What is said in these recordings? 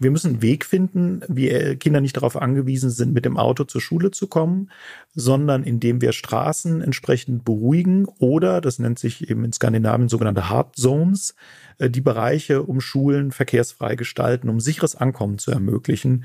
Wir müssen einen Weg finden, wie Kinder nicht darauf angewiesen sind, mit dem Auto zur Schule zu kommen, sondern indem wir Straßen entsprechend beruhigen oder, das nennt sich eben in Skandinavien sogenannte Hard Zones, äh, die Bereiche um Schulen verkehrsfrei gestalten, um sicheres Ankommen zu ermöglichen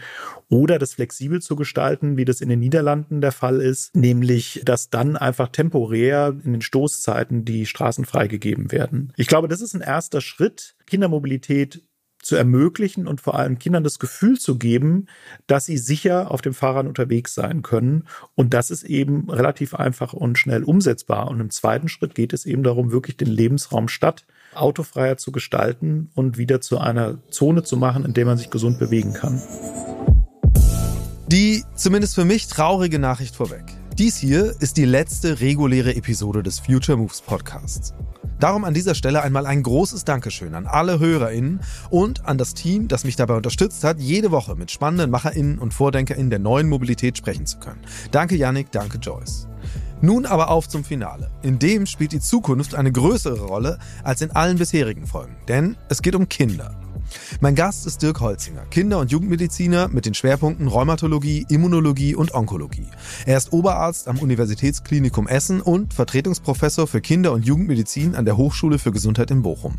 oder das flexibel zu gestalten, wie das in den Niederlanden der Fall ist, nämlich, dass dann einfach temporär in den Stoßzeiten die Straßen freigegeben werden. Ich glaube, das ist ein erster Schritt, Kindermobilität zu ermöglichen und vor allem Kindern das Gefühl zu geben, dass sie sicher auf dem Fahrrad unterwegs sein können. Und das ist eben relativ einfach und schnell umsetzbar. Und im zweiten Schritt geht es eben darum, wirklich den Lebensraum Stadt autofreier zu gestalten und wieder zu einer Zone zu machen, in der man sich gesund bewegen kann. Die zumindest für mich traurige Nachricht vorweg. Dies hier ist die letzte reguläre Episode des Future Moves Podcasts. Darum an dieser Stelle einmal ein großes Dankeschön an alle HörerInnen und an das Team, das mich dabei unterstützt hat, jede Woche mit spannenden MacherInnen und VordenkerInnen der neuen Mobilität sprechen zu können. Danke Yannick, danke Joyce. Nun aber auf zum Finale. In dem spielt die Zukunft eine größere Rolle als in allen bisherigen Folgen, denn es geht um Kinder. Mein Gast ist Dirk Holzinger, Kinder- und Jugendmediziner mit den Schwerpunkten Rheumatologie, Immunologie und Onkologie. Er ist Oberarzt am Universitätsklinikum Essen und Vertretungsprofessor für Kinder- und Jugendmedizin an der Hochschule für Gesundheit in Bochum.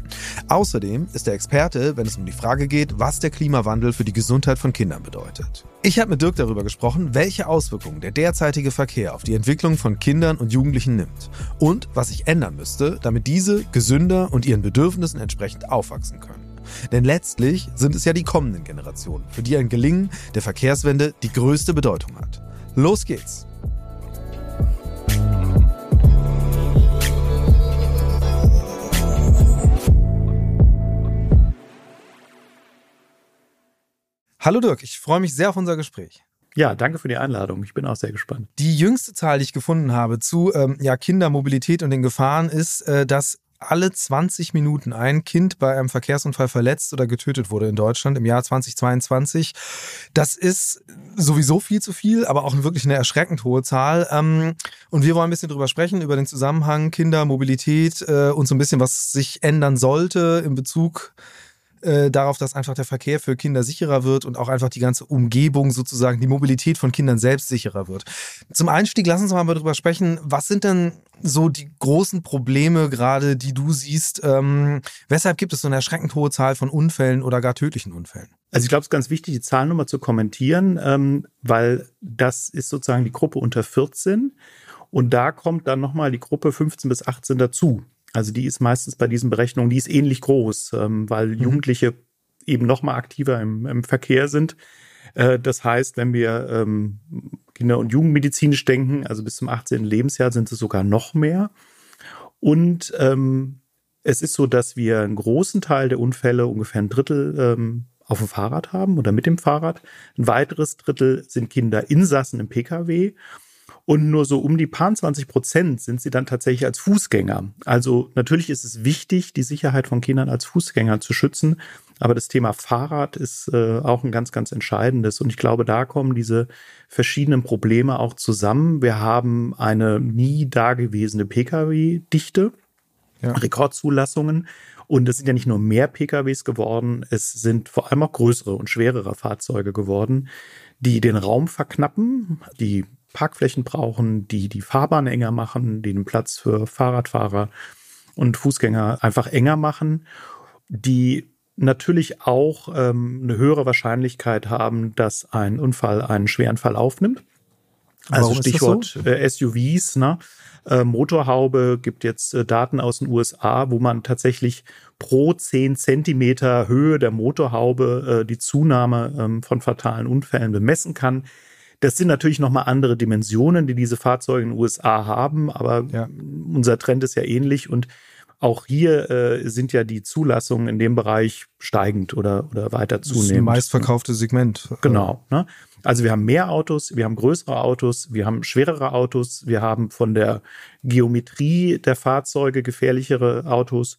Außerdem ist er Experte, wenn es um die Frage geht, was der Klimawandel für die Gesundheit von Kindern bedeutet. Ich habe mit Dirk darüber gesprochen, welche Auswirkungen der derzeitige Verkehr auf die Entwicklung von Kindern und Jugendlichen nimmt und was sich ändern müsste, damit diese gesünder und ihren Bedürfnissen entsprechend aufwachsen können. Denn letztlich sind es ja die kommenden Generationen, für die ein Gelingen der Verkehrswende die größte Bedeutung hat. Los geht's! Hallo Dirk, ich freue mich sehr auf unser Gespräch. Ja, danke für die Einladung. Ich bin auch sehr gespannt. Die jüngste Zahl, die ich gefunden habe zu ähm, ja, Kindermobilität und den Gefahren, ist, äh, dass alle 20 Minuten ein Kind bei einem Verkehrsunfall verletzt oder getötet wurde in Deutschland im Jahr 2022. Das ist sowieso viel zu viel, aber auch wirklich eine erschreckend hohe Zahl. Ähm, und wir wollen ein bisschen drüber sprechen, über den Zusammenhang Kinder, Mobilität äh, und so ein bisschen, was sich ändern sollte in Bezug äh, darauf, dass einfach der Verkehr für Kinder sicherer wird und auch einfach die ganze Umgebung sozusagen, die Mobilität von Kindern selbst sicherer wird. Zum Einstieg, lass uns mal darüber sprechen, was sind denn so die großen Probleme gerade, die du siehst? Ähm, weshalb gibt es so eine erschreckend hohe Zahl von Unfällen oder gar tödlichen Unfällen? Also ich glaube, es ist ganz wichtig, die Zahlennummer zu kommentieren, ähm, weil das ist sozusagen die Gruppe unter 14 und da kommt dann nochmal die Gruppe 15 bis 18 dazu. Also die ist meistens bei diesen Berechnungen, die ist ähnlich groß, ähm, weil mhm. Jugendliche eben noch mal aktiver im, im Verkehr sind. Äh, das heißt, wenn wir ähm, Kinder- und Jugendmedizinisch denken, also bis zum 18. Lebensjahr sind es sogar noch mehr. Und ähm, es ist so, dass wir einen großen Teil der Unfälle, ungefähr ein Drittel, ähm, auf dem Fahrrad haben oder mit dem Fahrrad. Ein weiteres Drittel sind Kinder Insassen im Pkw und nur so um die paar 20 Prozent sind sie dann tatsächlich als Fußgänger. Also natürlich ist es wichtig, die Sicherheit von Kindern als Fußgänger zu schützen. Aber das Thema Fahrrad ist äh, auch ein ganz, ganz entscheidendes. Und ich glaube, da kommen diese verschiedenen Probleme auch zusammen. Wir haben eine nie dagewesene Pkw-Dichte, ja. Rekordzulassungen. Und es sind ja nicht nur mehr PKWs geworden, es sind vor allem auch größere und schwerere Fahrzeuge geworden, die den Raum verknappen, die Parkflächen brauchen, die die Fahrbahn enger machen, die den Platz für Fahrradfahrer und Fußgänger einfach enger machen, die natürlich auch ähm, eine höhere Wahrscheinlichkeit haben, dass ein Unfall einen schweren Fall aufnimmt. Also Warum Stichwort so? äh, SUVs, ne? Äh, Motorhaube gibt jetzt äh, Daten aus den USA, wo man tatsächlich pro 10 Zentimeter Höhe der Motorhaube äh, die Zunahme ähm, von fatalen Unfällen bemessen kann. Das sind natürlich nochmal andere Dimensionen, die diese Fahrzeuge in den USA haben, aber ja. unser Trend ist ja ähnlich und auch hier äh, sind ja die Zulassungen in dem Bereich steigend oder, oder weiter zunehmend. Das ist das meistverkaufte Segment. Genau. Ne? Also wir haben mehr Autos, wir haben größere Autos, wir haben schwerere Autos, wir haben von der Geometrie der Fahrzeuge gefährlichere Autos.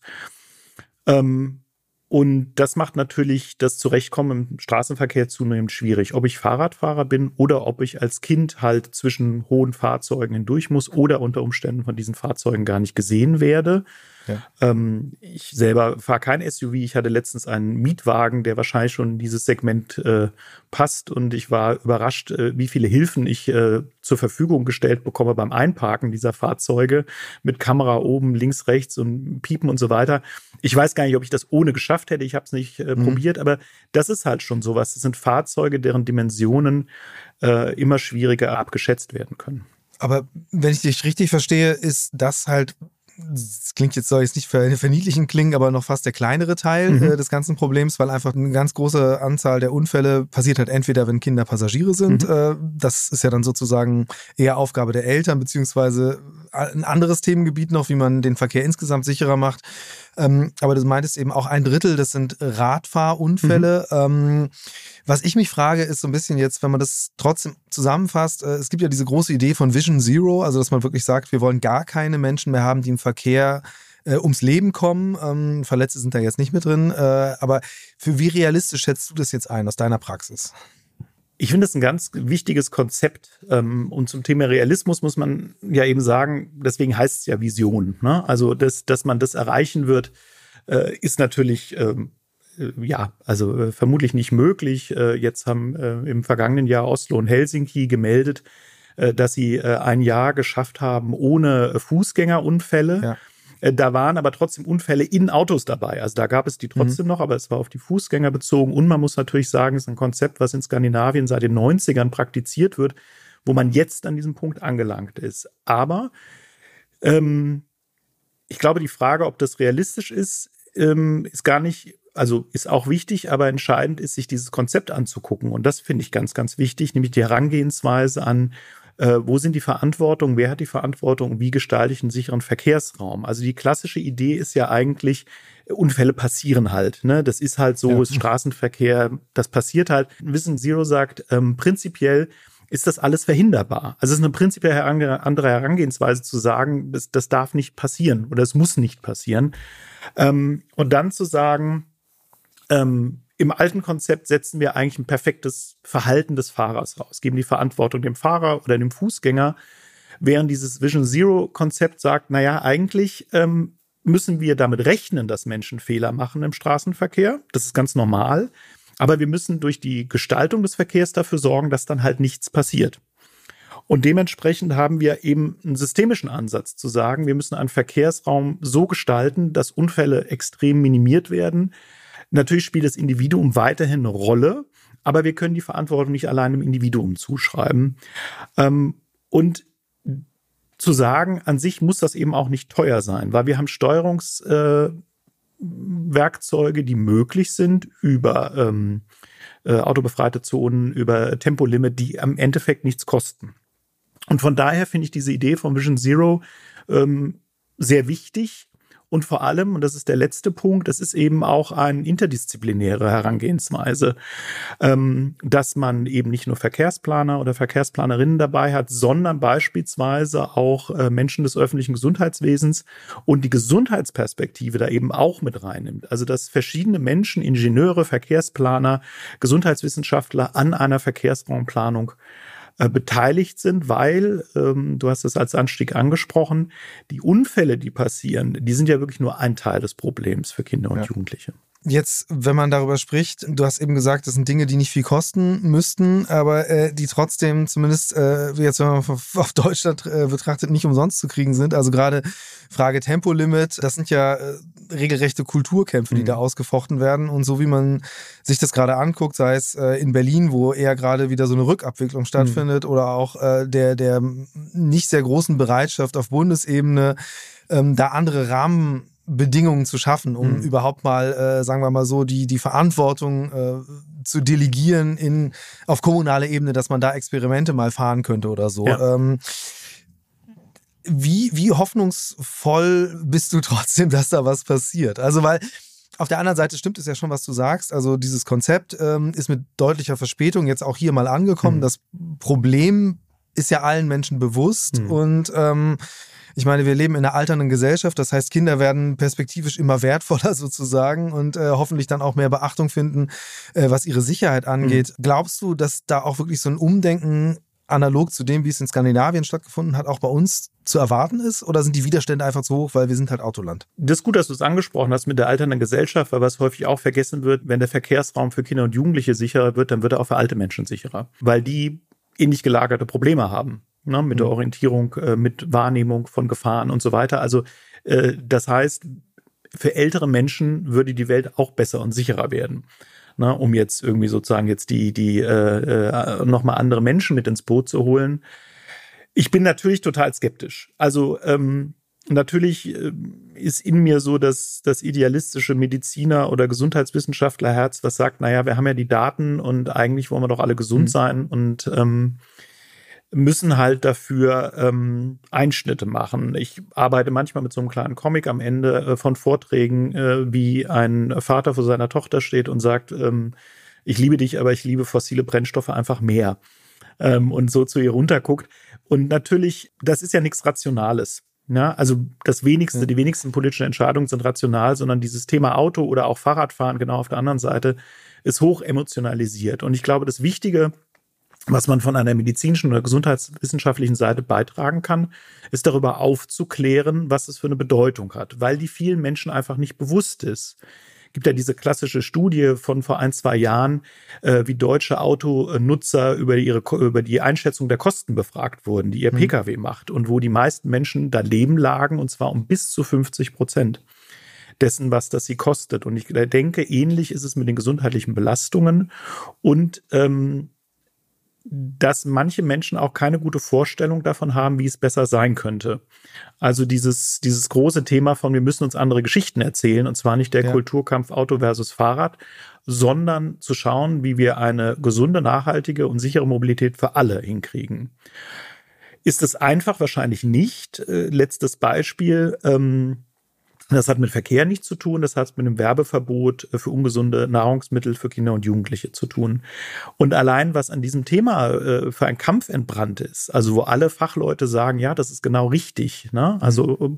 Ähm, und das macht natürlich das Zurechtkommen im Straßenverkehr zunehmend schwierig. Ob ich Fahrradfahrer bin oder ob ich als Kind halt zwischen hohen Fahrzeugen hindurch muss oder unter Umständen von diesen Fahrzeugen gar nicht gesehen werde. Ja. Ähm, ich selber fahre kein SUV. Ich hatte letztens einen Mietwagen, der wahrscheinlich schon in dieses Segment äh, passt. Und ich war überrascht, äh, wie viele Hilfen ich äh, zur Verfügung gestellt bekomme beim Einparken dieser Fahrzeuge mit Kamera oben, links, rechts und Piepen und so weiter. Ich weiß gar nicht, ob ich das ohne geschafft hätte. Ich habe es nicht äh, mhm. probiert, aber das ist halt schon sowas. Das sind Fahrzeuge, deren Dimensionen äh, immer schwieriger abgeschätzt werden können. Aber wenn ich dich richtig verstehe, ist das halt das klingt jetzt, soll jetzt nicht verniedlichen klingen, aber noch fast der kleinere Teil mhm. äh, des ganzen Problems, weil einfach eine ganz große Anzahl der Unfälle passiert halt entweder, wenn Kinder Passagiere sind. Mhm. Äh, das ist ja dann sozusagen eher Aufgabe der Eltern, beziehungsweise ein anderes Themengebiet noch, wie man den Verkehr insgesamt sicherer macht. Ähm, aber du meintest eben auch ein Drittel, das sind Radfahrunfälle. Mhm. Ähm, was ich mich frage, ist so ein bisschen jetzt, wenn man das trotzdem zusammenfasst, äh, es gibt ja diese große Idee von Vision Zero, also dass man wirklich sagt, wir wollen gar keine Menschen mehr haben, die im Verkehr äh, ums Leben kommen. Ähm, Verletzte sind da jetzt nicht mit drin. Äh, aber für wie realistisch schätzt du das jetzt ein aus deiner Praxis? Ich finde es ein ganz wichtiges Konzept. Ähm, und zum Thema Realismus muss man ja eben sagen, deswegen heißt es ja Vision. Ne? Also, dass, dass man das erreichen wird, äh, ist natürlich, ähm, äh, ja, also äh, vermutlich nicht möglich. Jetzt haben im vergangenen Jahr Oslo und Helsinki gemeldet, dass sie ein Jahr geschafft haben ohne Fußgängerunfälle. Ja. Äh, da waren aber trotzdem Unfälle in Autos dabei. Also da gab es die trotzdem mhm. noch, aber es war auf die Fußgänger bezogen. Und man muss natürlich sagen, es ist ein Konzept, was in Skandinavien seit den 90ern praktiziert wird, wo man jetzt an diesem Punkt angelangt ist. Aber ähm, ich glaube, die Frage, ob das realistisch ist, ähm, ist gar nicht, also ist auch wichtig, aber entscheidend ist, sich dieses Konzept anzugucken. Und das finde ich ganz, ganz wichtig, nämlich die Herangehensweise an äh, wo sind die Verantwortung, wer hat die Verantwortung, wie gestalte ich einen sicheren Verkehrsraum. Also die klassische Idee ist ja eigentlich, Unfälle passieren halt. Ne? Das ist halt so, ja. ist Straßenverkehr, das passiert halt. Wissen Zero sagt, ähm, prinzipiell ist das alles verhinderbar. Also es ist eine prinzipiell andere Herangehensweise zu sagen, das, das darf nicht passieren oder es muss nicht passieren. Ähm, und dann zu sagen, ähm, im alten Konzept setzen wir eigentlich ein perfektes Verhalten des Fahrers raus, geben die Verantwortung dem Fahrer oder dem Fußgänger, während dieses Vision Zero Konzept sagt, naja, eigentlich ähm, müssen wir damit rechnen, dass Menschen Fehler machen im Straßenverkehr. Das ist ganz normal. Aber wir müssen durch die Gestaltung des Verkehrs dafür sorgen, dass dann halt nichts passiert. Und dementsprechend haben wir eben einen systemischen Ansatz zu sagen, wir müssen einen Verkehrsraum so gestalten, dass Unfälle extrem minimiert werden, Natürlich spielt das Individuum weiterhin eine Rolle, aber wir können die Verantwortung nicht allein dem Individuum zuschreiben. Ähm, und zu sagen, an sich muss das eben auch nicht teuer sein, weil wir haben Steuerungswerkzeuge, äh, die möglich sind über ähm, äh, autobefreite Zonen, über Tempolimit, die am Endeffekt nichts kosten. Und von daher finde ich diese Idee von Vision Zero ähm, sehr wichtig, und vor allem, und das ist der letzte Punkt, das ist eben auch eine interdisziplinäre Herangehensweise, ähm, dass man eben nicht nur Verkehrsplaner oder Verkehrsplanerinnen dabei hat, sondern beispielsweise auch äh, Menschen des öffentlichen Gesundheitswesens und die Gesundheitsperspektive da eben auch mit reinnimmt. Also dass verschiedene Menschen, Ingenieure, Verkehrsplaner, Gesundheitswissenschaftler an einer Verkehrsraumplanung äh, beteiligt sind, weil, ähm, du hast es als Anstieg angesprochen, die Unfälle, die passieren, die sind ja wirklich nur ein Teil des Problems für Kinder und ja. Jugendliche. Jetzt, wenn man darüber spricht, du hast eben gesagt, das sind Dinge, die nicht viel kosten müssten, aber äh, die trotzdem zumindest äh, jetzt, wenn man auf Deutschland äh, betrachtet, nicht umsonst zu kriegen sind. Also gerade Frage Tempolimit, das sind ja äh, regelrechte Kulturkämpfe, die mhm. da ausgefochten werden. Und so wie man sich das gerade anguckt, sei es äh, in Berlin, wo eher gerade wieder so eine Rückabwicklung stattfindet, mhm. oder auch äh, der, der nicht sehr großen Bereitschaft auf Bundesebene, ähm, da andere Rahmen Bedingungen zu schaffen, um mhm. überhaupt mal, äh, sagen wir mal so, die, die Verantwortung äh, zu delegieren in, auf kommunaler Ebene, dass man da Experimente mal fahren könnte oder so. Ja. Ähm, wie, wie hoffnungsvoll bist du trotzdem, dass da was passiert? Also, weil auf der anderen Seite stimmt es ja schon, was du sagst. Also, dieses Konzept ähm, ist mit deutlicher Verspätung jetzt auch hier mal angekommen. Mhm. Das Problem ist ja allen Menschen bewusst mhm. und ähm, ich meine, wir leben in einer alternden Gesellschaft, das heißt, Kinder werden perspektivisch immer wertvoller sozusagen und äh, hoffentlich dann auch mehr Beachtung finden, äh, was ihre Sicherheit angeht. Mhm. Glaubst du, dass da auch wirklich so ein Umdenken analog zu dem, wie es in Skandinavien stattgefunden hat, auch bei uns zu erwarten ist? Oder sind die Widerstände einfach zu hoch, weil wir sind halt Autoland? Das ist gut, dass du es angesprochen hast mit der alternden Gesellschaft, weil was häufig auch vergessen wird, wenn der Verkehrsraum für Kinder und Jugendliche sicherer wird, dann wird er auch für alte Menschen sicherer, weil die ähnlich gelagerte Probleme haben. Ne, mit der mhm. Orientierung, äh, mit Wahrnehmung von Gefahren und so weiter. Also äh, das heißt, für ältere Menschen würde die Welt auch besser und sicherer werden ne, um jetzt irgendwie sozusagen jetzt die, die äh, äh, nochmal andere Menschen mit ins Boot zu holen. Ich bin natürlich total skeptisch. Also ähm, natürlich äh, ist in mir so dass das idealistische Mediziner oder Gesundheitswissenschaftlerherz, was sagt, naja, wir haben ja die Daten und eigentlich wollen wir doch alle gesund mhm. sein und ähm, müssen halt dafür ähm, Einschnitte machen. Ich arbeite manchmal mit so einem kleinen Comic am Ende äh, von Vorträgen, äh, wie ein Vater vor seiner Tochter steht und sagt, ähm, ich liebe dich, aber ich liebe fossile Brennstoffe einfach mehr. Ähm, und so zu ihr runterguckt. Und natürlich, das ist ja nichts Rationales. Ja, also das wenigste, die wenigsten politischen Entscheidungen sind rational, sondern dieses Thema Auto oder auch Fahrradfahren genau auf der anderen Seite ist hoch emotionalisiert. Und ich glaube, das Wichtige was man von einer medizinischen oder gesundheitswissenschaftlichen Seite beitragen kann, ist darüber aufzuklären, was es für eine Bedeutung hat, weil die vielen Menschen einfach nicht bewusst ist. Es gibt ja diese klassische Studie von vor ein, zwei Jahren, äh, wie deutsche Autonutzer über, ihre, über die Einschätzung der Kosten befragt wurden, die ihr mhm. Pkw macht und wo die meisten Menschen daneben lagen und zwar um bis zu 50 Prozent dessen, was das sie kostet. Und ich denke, ähnlich ist es mit den gesundheitlichen Belastungen und ähm, dass manche Menschen auch keine gute Vorstellung davon haben, wie es besser sein könnte. Also dieses, dieses große Thema von, wir müssen uns andere Geschichten erzählen, und zwar nicht der ja. Kulturkampf Auto versus Fahrrad, sondern zu schauen, wie wir eine gesunde, nachhaltige und sichere Mobilität für alle hinkriegen. Ist es einfach? Wahrscheinlich nicht. Äh, letztes Beispiel. Ähm, das hat mit Verkehr nichts zu tun, das hat mit einem Werbeverbot für ungesunde Nahrungsmittel für Kinder und Jugendliche zu tun. Und allein, was an diesem Thema äh, für ein Kampf entbrannt ist, also wo alle Fachleute sagen, ja, das ist genau richtig. Ne? Also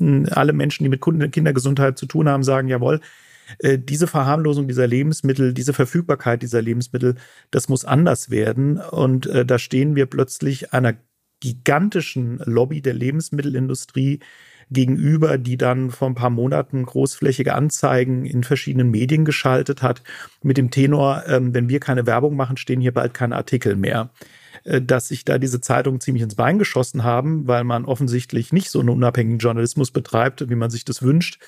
äh, alle Menschen, die mit Kindergesundheit zu tun haben, sagen, jawohl, äh, diese Verharmlosung dieser Lebensmittel, diese Verfügbarkeit dieser Lebensmittel, das muss anders werden. Und äh, da stehen wir plötzlich einer gigantischen Lobby der Lebensmittelindustrie, gegenüber, die dann vor ein paar Monaten großflächige Anzeigen in verschiedenen Medien geschaltet hat, mit dem Tenor, ähm, wenn wir keine Werbung machen, stehen hier bald keine Artikel mehr äh, dass sich da diese Zeitungen ziemlich ins Bein geschossen haben, weil man offensichtlich nicht so einen unabhängigen Journalismus betreibt, wie man sich das wünscht.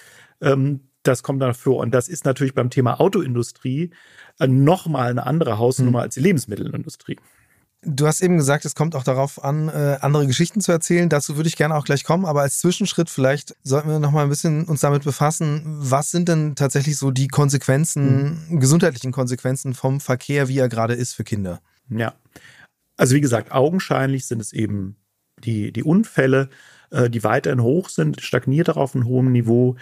Ähm, das kommt dann vor. Und das ist natürlich beim Thema Autoindustrie äh, nochmal eine andere Hausnummer hm. als die Lebensmittelindustrie. Du hast eben gesagt, es kommt auch darauf an, äh, andere Geschichten zu erzählen. Dazu würde ich gerne auch gleich kommen. Aber als Zwischenschritt vielleicht sollten wir noch mal ein bisschen uns damit befassen. Was sind denn tatsächlich so die Konsequenzen, mhm. gesundheitlichen Konsequenzen vom Verkehr, wie er gerade ist für Kinder? Ja. Also wie gesagt, augenscheinlich sind es eben die, die Unfälle, äh, die weiterhin hoch sind, stagniert auf einem hohen Niveau.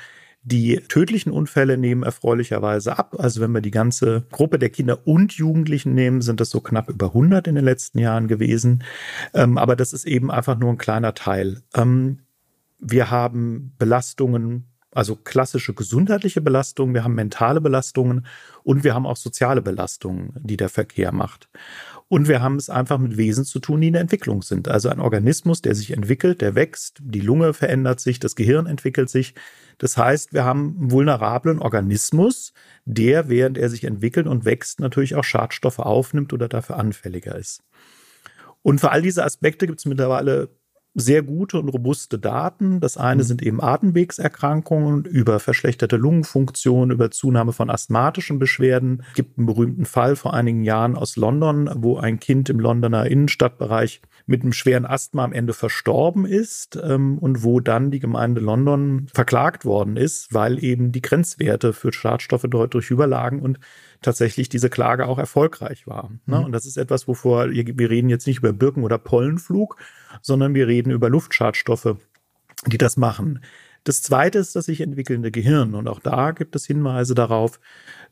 Die tödlichen Unfälle nehmen erfreulicherweise ab. Also wenn wir die ganze Gruppe der Kinder und Jugendlichen nehmen, sind das so knapp über 100 in den letzten Jahren gewesen. Ähm, aber das ist eben einfach nur ein kleiner Teil. Ähm, wir haben Belastungen, also klassische gesundheitliche Belastungen, wir haben mentale Belastungen und wir haben auch soziale Belastungen, die der Verkehr macht. Und wir haben es einfach mit Wesen zu tun, die in der Entwicklung sind. Also ein Organismus, der sich entwickelt, der wächst, die Lunge verändert sich, das Gehirn entwickelt sich. Das heißt, wir haben einen vulnerablen Organismus, der, während er sich entwickelt und wächst, natürlich auch Schadstoffe aufnimmt oder dafür anfälliger ist. Und für all diese Aspekte gibt es mittlerweile sehr gute und robuste Daten. Das eine mhm. sind eben Atemwegserkrankungen über verschlechterte Lungenfunktion, über Zunahme von asthmatischen Beschwerden. Es gibt einen berühmten Fall vor einigen Jahren aus London, wo ein Kind im Londoner Innenstadtbereich mit einem schweren Asthma am Ende verstorben ist ähm, und wo dann die Gemeinde London verklagt worden ist, weil eben die Grenzwerte für Schadstoffe deutlich überlagen und tatsächlich diese Klage auch erfolgreich war. Ne? Mhm. Und das ist etwas, wovor wir reden jetzt nicht über Birken- oder Pollenflug, sondern wir reden über Luftschadstoffe, die das machen. Das zweite ist das sich entwickelnde Gehirn. Und auch da gibt es Hinweise darauf,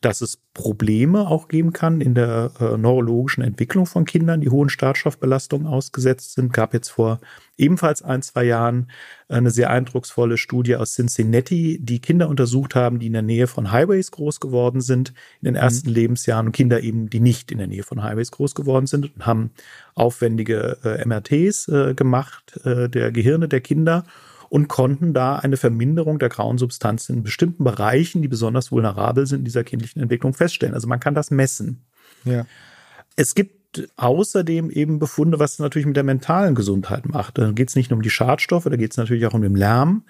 dass es Probleme auch geben kann in der äh, neurologischen Entwicklung von Kindern, die hohen Startstoffbelastungen ausgesetzt sind. Gab jetzt vor ebenfalls ein, zwei Jahren eine sehr eindrucksvolle Studie aus Cincinnati, die Kinder untersucht haben, die in der Nähe von Highways groß geworden sind in den ersten mhm. Lebensjahren und Kinder eben, die nicht in der Nähe von Highways groß geworden sind und haben aufwendige äh, MRTs äh, gemacht äh, der Gehirne der Kinder und konnten da eine Verminderung der grauen Substanz in bestimmten Bereichen, die besonders vulnerabel sind in dieser kindlichen Entwicklung, feststellen. Also man kann das messen. Ja. Es gibt außerdem eben Befunde, was es natürlich mit der mentalen Gesundheit macht. Da geht es nicht nur um die Schadstoffe, da geht es natürlich auch um den Lärm.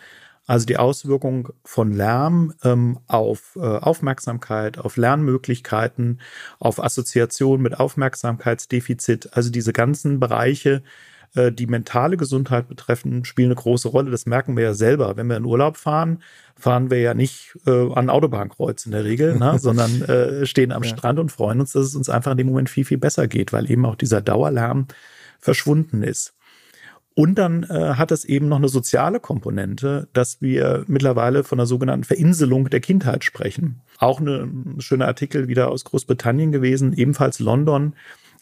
Also die Auswirkung von Lärm ähm, auf äh, Aufmerksamkeit, auf Lernmöglichkeiten, auf Assoziation mit Aufmerksamkeitsdefizit, also diese ganzen Bereiche, äh, die mentale Gesundheit betreffen, spielen eine große Rolle. Das merken wir ja selber. Wenn wir in Urlaub fahren, fahren wir ja nicht äh, an Autobahnkreuz in der Regel, ne, sondern äh, stehen am ja. Strand und freuen uns, dass es uns einfach in dem Moment viel, viel besser geht, weil eben auch dieser Dauerlärm verschwunden ist. Und dann äh, hat es eben noch eine soziale Komponente, dass wir mittlerweile von der sogenannten Verinselung der Kindheit sprechen. Auch eine, ein schöner Artikel wieder aus Großbritannien gewesen, ebenfalls London,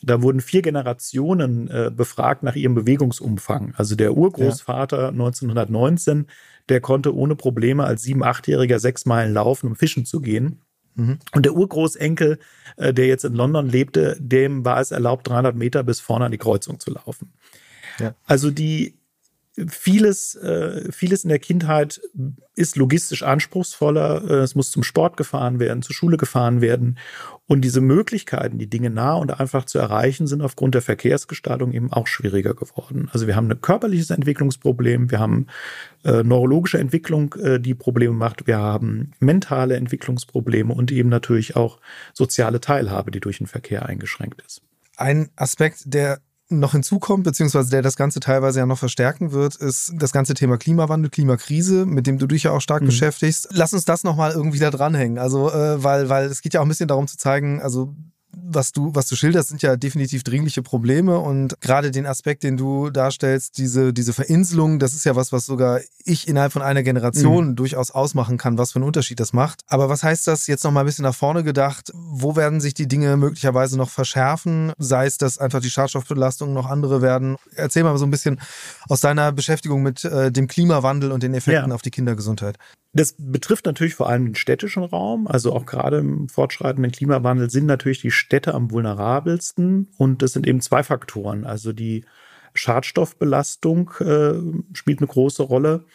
da wurden vier Generationen äh, befragt nach ihrem Bewegungsumfang. Also der Urgroßvater ja. 1919, der konnte ohne Probleme als sieben, achtjähriger sechs Meilen laufen, um fischen zu gehen. Mhm. Und der Urgroßenkel, äh, der jetzt in London lebte, dem war es erlaubt, 300 Meter bis vorne an die Kreuzung zu laufen. Ja. Also die vieles, äh, vieles in der Kindheit ist logistisch anspruchsvoller. Äh, es muss zum Sport gefahren werden, zur Schule gefahren werden. Und diese Möglichkeiten, die Dinge nah und einfach zu erreichen, sind aufgrund der Verkehrsgestaltung eben auch schwieriger geworden. Also wir haben ein körperliches Entwicklungsproblem, wir haben äh, neurologische Entwicklung, äh, die Probleme macht, wir haben mentale Entwicklungsprobleme und eben natürlich auch soziale Teilhabe, die durch den Verkehr eingeschränkt ist. Ein Aspekt, der noch hinzukommt, beziehungsweise der das Ganze teilweise ja noch verstärken wird, ist das ganze Thema Klimawandel, Klimakrise, mit dem du dich ja auch stark mhm. beschäftigst. Lass uns das nochmal irgendwie da dranhängen. Also, äh, weil, weil es geht ja auch ein bisschen darum zu zeigen, also was du, was du schilderst, sind ja definitiv dringliche Probleme und gerade den Aspekt, den du darstellst, diese, diese Verinselung, das ist ja was, was sogar ich innerhalb von einer Generation mhm. durchaus ausmachen kann, was für einen Unterschied das macht. Aber was heißt das jetzt noch mal ein bisschen nach vorne gedacht? Wo werden sich die Dinge möglicherweise noch verschärfen? Sei es, dass einfach die Schadstoffbelastungen noch andere werden? Erzähl mal so ein bisschen aus deiner Beschäftigung mit äh, dem Klimawandel und den Effekten ja. auf die Kindergesundheit. Das betrifft natürlich vor allem den städtischen Raum. Also auch gerade im fortschreitenden Klimawandel sind natürlich die Städte am vulnerabelsten. Und das sind eben zwei Faktoren. Also die Schadstoffbelastung äh, spielt eine große Rolle.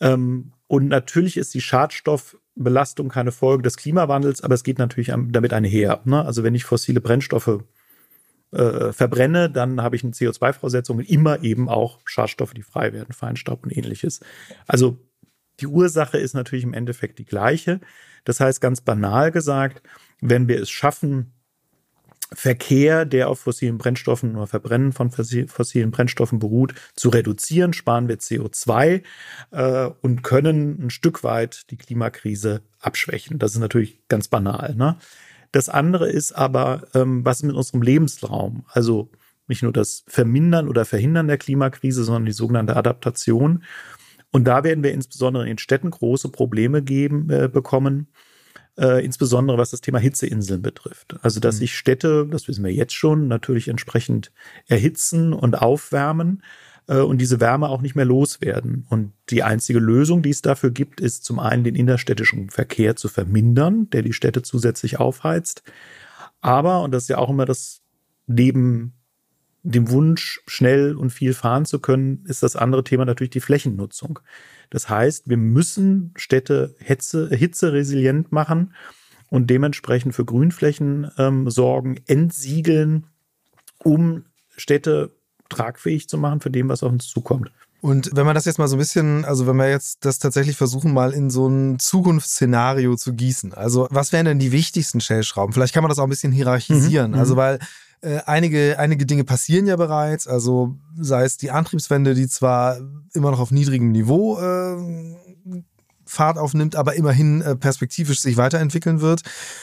Ähm, und natürlich ist die Schadstoffbelastung keine Folge des Klimawandels, aber es geht natürlich damit einher. Ne? Also wenn ich fossile Brennstoffe äh, verbrenne, dann habe ich eine CO2-Freisetzung immer eben auch Schadstoffe, die frei werden, Feinstaub und ähnliches. Also die Ursache ist natürlich im Endeffekt die gleiche. Das heißt, ganz banal gesagt, wenn wir es schaffen, Verkehr, der auf fossilen Brennstoffen oder Verbrennen von fossilen Brennstoffen beruht, zu reduzieren, sparen wir CO2 äh, und können ein Stück weit die Klimakrise abschwächen. Das ist natürlich ganz banal. Ne? Das andere ist aber, ähm, was mit unserem Lebensraum, also nicht nur das Vermindern oder Verhindern der Klimakrise, sondern die sogenannte Adaptation. Und da werden wir insbesondere in Städten große Probleme geben, äh, bekommen, äh, insbesondere was das Thema Hitzeinseln betrifft. Also, dass mhm. sich Städte, das wissen wir jetzt schon, natürlich entsprechend erhitzen und aufwärmen äh, und diese Wärme auch nicht mehr loswerden. Und die einzige Lösung, die es dafür gibt, ist zum einen den innerstädtischen Verkehr zu vermindern, der die Städte zusätzlich aufheizt. Aber, und das ist ja auch immer das neben dem Wunsch, schnell und viel fahren zu können, ist das andere Thema natürlich die Flächennutzung. Das heißt, wir müssen Städte hitze, hitzeresilient machen und dementsprechend für Grünflächen ähm, sorgen, entsiegeln, um Städte tragfähig zu machen für dem, was auf uns zukommt. Und wenn man das jetzt mal so ein bisschen, also wenn wir jetzt das tatsächlich versuchen, mal in so ein Zukunftsszenario zu gießen, also was wären denn die wichtigsten Stellschrauben? Vielleicht kann man das auch ein bisschen hierarchisieren. Mhm. Also weil äh, einige, einige Dinge passieren ja bereits, also sei es die Antriebswende, die zwar immer noch auf niedrigem Niveau äh, Fahrt aufnimmt, aber immerhin äh, perspektivisch sich weiterentwickeln wird.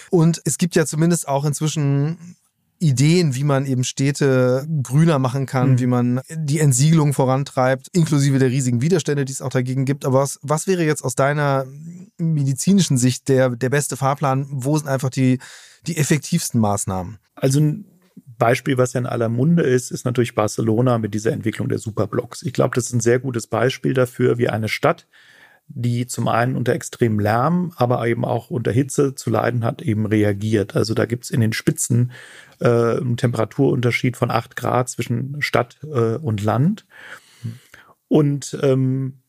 Und es gibt ja zumindest auch inzwischen Ideen, wie man eben Städte grüner machen kann, mhm. wie man die Entsiegelung vorantreibt, inklusive der riesigen Widerstände, die es auch dagegen gibt. Aber was, was wäre jetzt aus deiner medizinischen Sicht der, der beste Fahrplan? Wo sind einfach die, die effektivsten Maßnahmen? Also Beispiel, was ja in aller Munde ist, ist natürlich Barcelona mit dieser Entwicklung der Superblocks. Ich glaube, das ist ein sehr gutes Beispiel dafür, wie eine Stadt die zum einen unter extremem Lärm, aber eben auch unter Hitze zu leiden hat, eben reagiert. Also da gibt's in den Spitzen äh, einen Temperaturunterschied von acht Grad zwischen Stadt äh, und Land. Und, ähm,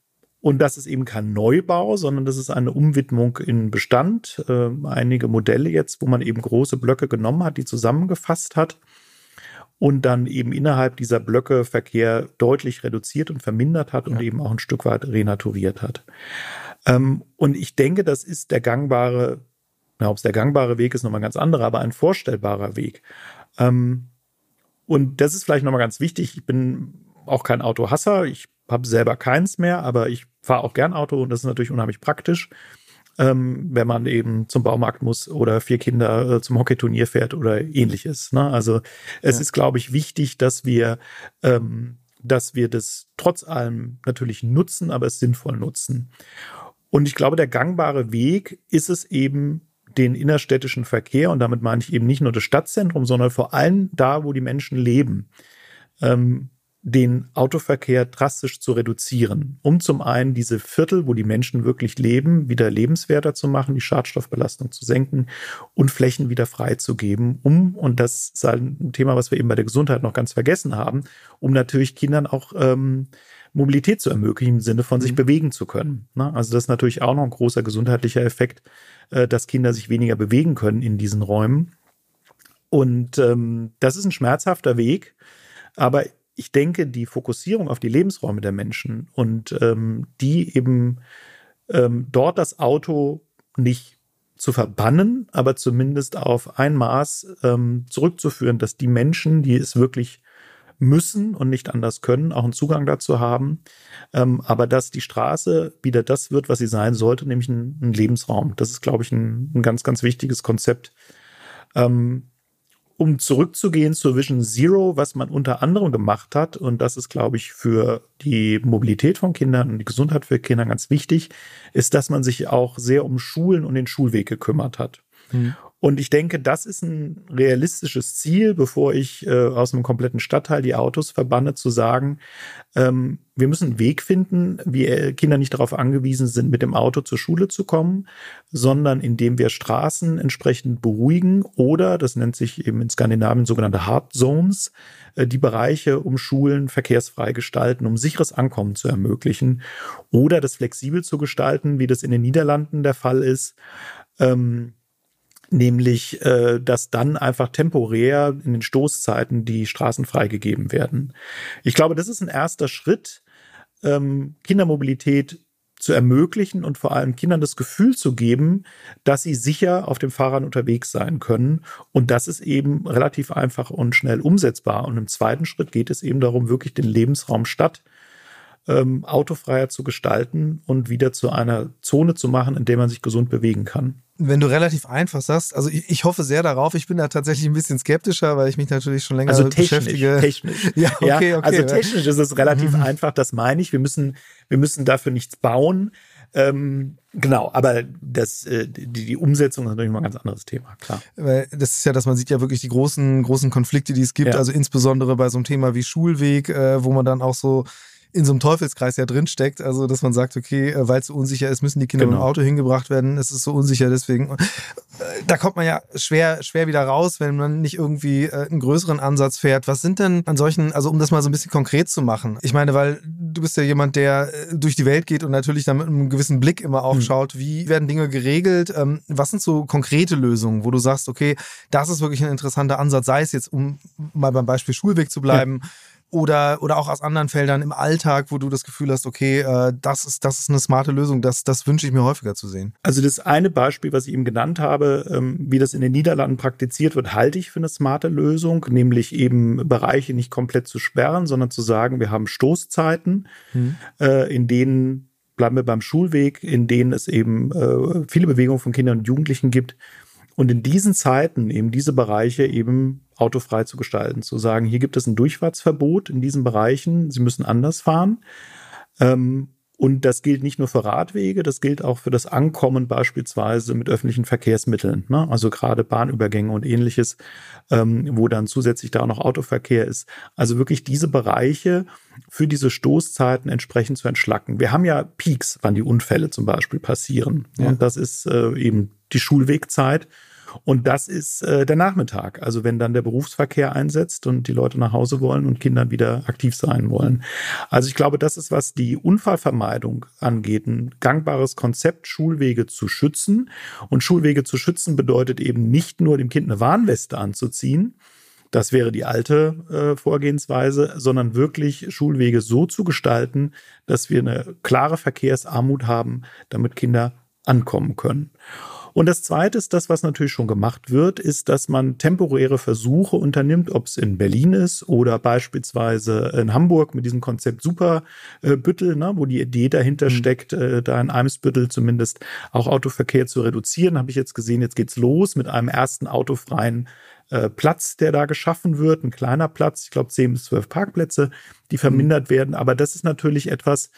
und das ist eben kein Neubau, sondern das ist eine Umwidmung in Bestand. Äh, einige Modelle jetzt, wo man eben große Blöcke genommen hat, die zusammengefasst hat und dann eben innerhalb dieser Blöcke Verkehr deutlich reduziert und vermindert hat und ja. eben auch ein Stück weit renaturiert hat. Ähm, und ich denke, das ist der gangbare, na, ob es der gangbare Weg ist, nochmal ganz anderer, aber ein vorstellbarer Weg. Ähm, und das ist vielleicht nochmal ganz wichtig. Ich bin auch kein Autohasser. Ich habe selber keins mehr, aber ich fahre auch gern Auto und das ist natürlich unheimlich praktisch ähm, wenn man eben zum Baumarkt muss oder vier Kinder äh, zum Hockeyturnier fährt oder ähnliches. Ne? Also es ja. ist, glaube ich, wichtig, dass wir, ähm, dass wir das trotz allem natürlich nutzen, aber es sinnvoll nutzen. Und ich glaube, der gangbare Weg ist es eben, den innerstädtischen Verkehr, und damit meine ich eben nicht nur das Stadtzentrum, sondern vor allem da, wo die Menschen leben, ähm, den Autoverkehr drastisch zu reduzieren, um zum einen diese Viertel, wo die Menschen wirklich leben, wieder lebenswerter zu machen, die Schadstoffbelastung zu senken und Flächen wieder freizugeben, um, und das ist halt ein Thema, was wir eben bei der Gesundheit noch ganz vergessen haben, um natürlich Kindern auch ähm, Mobilität zu ermöglichen, im Sinne von sich mhm. bewegen zu können. Ne? Also das ist natürlich auch noch ein großer gesundheitlicher Effekt, äh, dass Kinder sich weniger bewegen können in diesen Räumen. Und ähm, das ist ein schmerzhafter Weg, aber ich denke, die Fokussierung auf die Lebensräume der Menschen und ähm, die eben ähm, dort das Auto nicht zu verbannen, aber zumindest auf ein Maß ähm, zurückzuführen, dass die Menschen, die es wirklich müssen und nicht anders können, auch einen Zugang dazu haben, ähm, aber dass die Straße wieder das wird, was sie sein sollte, nämlich ein, ein Lebensraum. Das ist, glaube ich, ein, ein, ganz, ganz wichtiges Konzept. Ähm, um zurückzugehen zur Vision Zero, was man unter anderem gemacht hat, und das ist, glaube ich, für die Mobilität von Kindern und die Gesundheit für Kinder ganz wichtig, ist, dass man sich auch sehr um Schulen und den Schulweg gekümmert hat. Mhm. Und ich denke, das ist ein realistisches Ziel, bevor ich äh, aus einem kompletten Stadtteil die Autos verbanne, zu sagen, ähm, wir müssen einen Weg finden, wie äh, Kinder nicht darauf angewiesen sind, mit dem Auto zur Schule zu kommen, sondern indem wir Straßen entsprechend beruhigen oder, das nennt sich eben in Skandinavien sogenannte Hard Zones, äh, die Bereiche um Schulen verkehrsfrei gestalten, um sicheres Ankommen zu ermöglichen oder das flexibel zu gestalten, wie das in den Niederlanden der Fall ist. Ähm, nämlich äh, dass dann einfach temporär in den Stoßzeiten die Straßen freigegeben werden. Ich glaube, das ist ein erster Schritt, ähm, Kindermobilität zu ermöglichen und vor allem Kindern das Gefühl zu geben, dass sie sicher auf dem Fahrrad unterwegs sein können. Und das ist eben relativ einfach und schnell umsetzbar. Und im zweiten Schritt geht es eben darum, wirklich den Lebensraum Stadt ähm, autofreier zu gestalten und wieder zu einer Zone zu machen, in der man sich gesund bewegen kann wenn du relativ einfach sagst, also ich, ich, hoffe sehr darauf, ich bin da tatsächlich ein bisschen skeptischer, weil ich mich natürlich schon länger also technisch, beschäftige. Technisch. Ja, okay, okay. Also technisch ist es relativ mhm. einfach, das meine ich. Wir müssen, wir müssen dafür nichts bauen. Ähm, genau, aber das, äh, die, die Umsetzung ist natürlich mal ein ganz anderes Thema, klar. Weil das ist ja, dass man sieht ja wirklich die großen, großen Konflikte, die es gibt, ja. also insbesondere bei so einem Thema wie Schulweg, äh, wo man dann auch so in so einem Teufelskreis ja drin steckt. Also, dass man sagt, okay, äh, weil es so unsicher ist, müssen die Kinder genau. mit dem Auto hingebracht werden. Es ist so unsicher, deswegen. Äh, da kommt man ja schwer, schwer wieder raus, wenn man nicht irgendwie äh, einen größeren Ansatz fährt. Was sind denn an solchen, also um das mal so ein bisschen konkret zu machen? Ich meine, weil du bist ja jemand, der durch die Welt geht und natürlich dann mit einem gewissen Blick immer auch mhm. schaut, wie werden Dinge geregelt? Ähm, was sind so konkrete Lösungen, wo du sagst, okay, das ist wirklich ein interessanter Ansatz, sei es jetzt, um mal beim Beispiel Schulweg zu bleiben. Ja oder, oder auch aus anderen Feldern im Alltag, wo du das Gefühl hast, okay, äh, das, ist, das ist eine smarte Lösung, das, das wünsche ich mir häufiger zu sehen. Also das eine Beispiel, was ich eben genannt habe, ähm, wie das in den Niederlanden praktiziert wird, halte ich für eine smarte Lösung, nämlich eben Bereiche nicht komplett zu sperren, sondern zu sagen, wir haben Stoßzeiten, hm. äh, in denen bleiben wir beim Schulweg, in denen es eben äh, viele Bewegungen von Kindern und Jugendlichen gibt Und in diesen Zeiten eben diese Bereiche eben autofrei zu gestalten, zu sagen, hier gibt es ein Durchfahrtsverbot in diesen Bereichen, Sie müssen anders fahren. Ähm, und das gilt nicht nur für Radwege, das gilt auch für das Ankommen beispielsweise mit öffentlichen Verkehrsmitteln, ne? also gerade Bahnübergänge und ähnliches, ähm, wo dann zusätzlich da auch noch Autoverkehr ist. Also wirklich diese Bereiche für diese Stoßzeiten entsprechend zu entschlacken. Wir haben ja Peaks, wann die Unfälle zum Beispiel passieren. Ja. Und das ist äh, eben die Schulwegzeit. Und das ist äh, der Nachmittag, also wenn dann der Berufsverkehr einsetzt und die Leute nach Hause wollen und Kinder wieder aktiv sein wollen. Also ich glaube, das ist, was die Unfallvermeidung angeht, ein gangbares Konzept, Schulwege zu schützen. Und Schulwege zu schützen bedeutet eben nicht nur dem Kind eine Warnweste anzuziehen, das wäre die alte äh, Vorgehensweise, sondern wirklich Schulwege so zu gestalten, dass wir eine klare Verkehrsarmut haben, damit Kinder ankommen können. Und das Zweite ist das, was natürlich schon gemacht wird, ist, dass man temporäre Versuche unternimmt, ob es in Berlin ist oder beispielsweise in Hamburg mit diesem Konzept Superbüttel, ne, wo die Idee dahinter mhm. steckt, äh, da in Eimsbüttel zumindest auch Autoverkehr zu reduzieren. Habe ich jetzt gesehen, jetzt geht's los mit einem ersten autofreien äh, Platz, der da geschaffen wird, ein kleiner Platz, ich glaube zehn bis zwölf Parkplätze, die vermindert mhm. werden. Aber das ist natürlich etwas,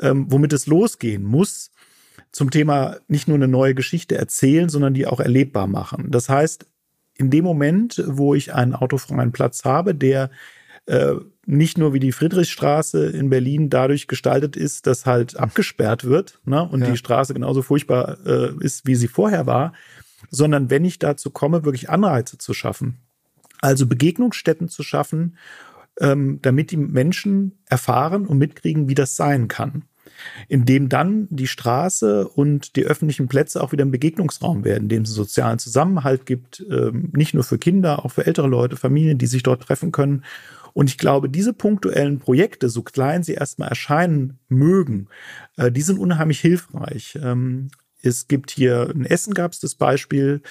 ähm, womit es losgehen muss zum Thema nicht nur eine neue Geschichte erzählen, sondern die auch erlebbar machen. Das heißt, in dem Moment, wo ich einen autofreien Platz habe, der äh, nicht nur wie die Friedrichstraße in Berlin dadurch gestaltet ist, dass halt abgesperrt wird ne, und ja. die Straße genauso furchtbar äh, ist, wie sie vorher war, sondern wenn ich dazu komme, wirklich Anreize zu schaffen, also Begegnungsstätten zu schaffen, ähm, damit die Menschen erfahren und mitkriegen, wie das sein kann in dem dann die Straße und die öffentlichen Plätze auch wieder ein Begegnungsraum werden, in dem es einen sozialen Zusammenhalt gibt, ähm, nicht nur für Kinder, auch für ältere Leute, Familien, die sich dort treffen können. Und ich glaube, diese punktuellen Projekte, so klein sie erstmal erscheinen mögen, äh, die sind unheimlich hilfreich. Ähm, es gibt hier in Essen gab es das Beispiel,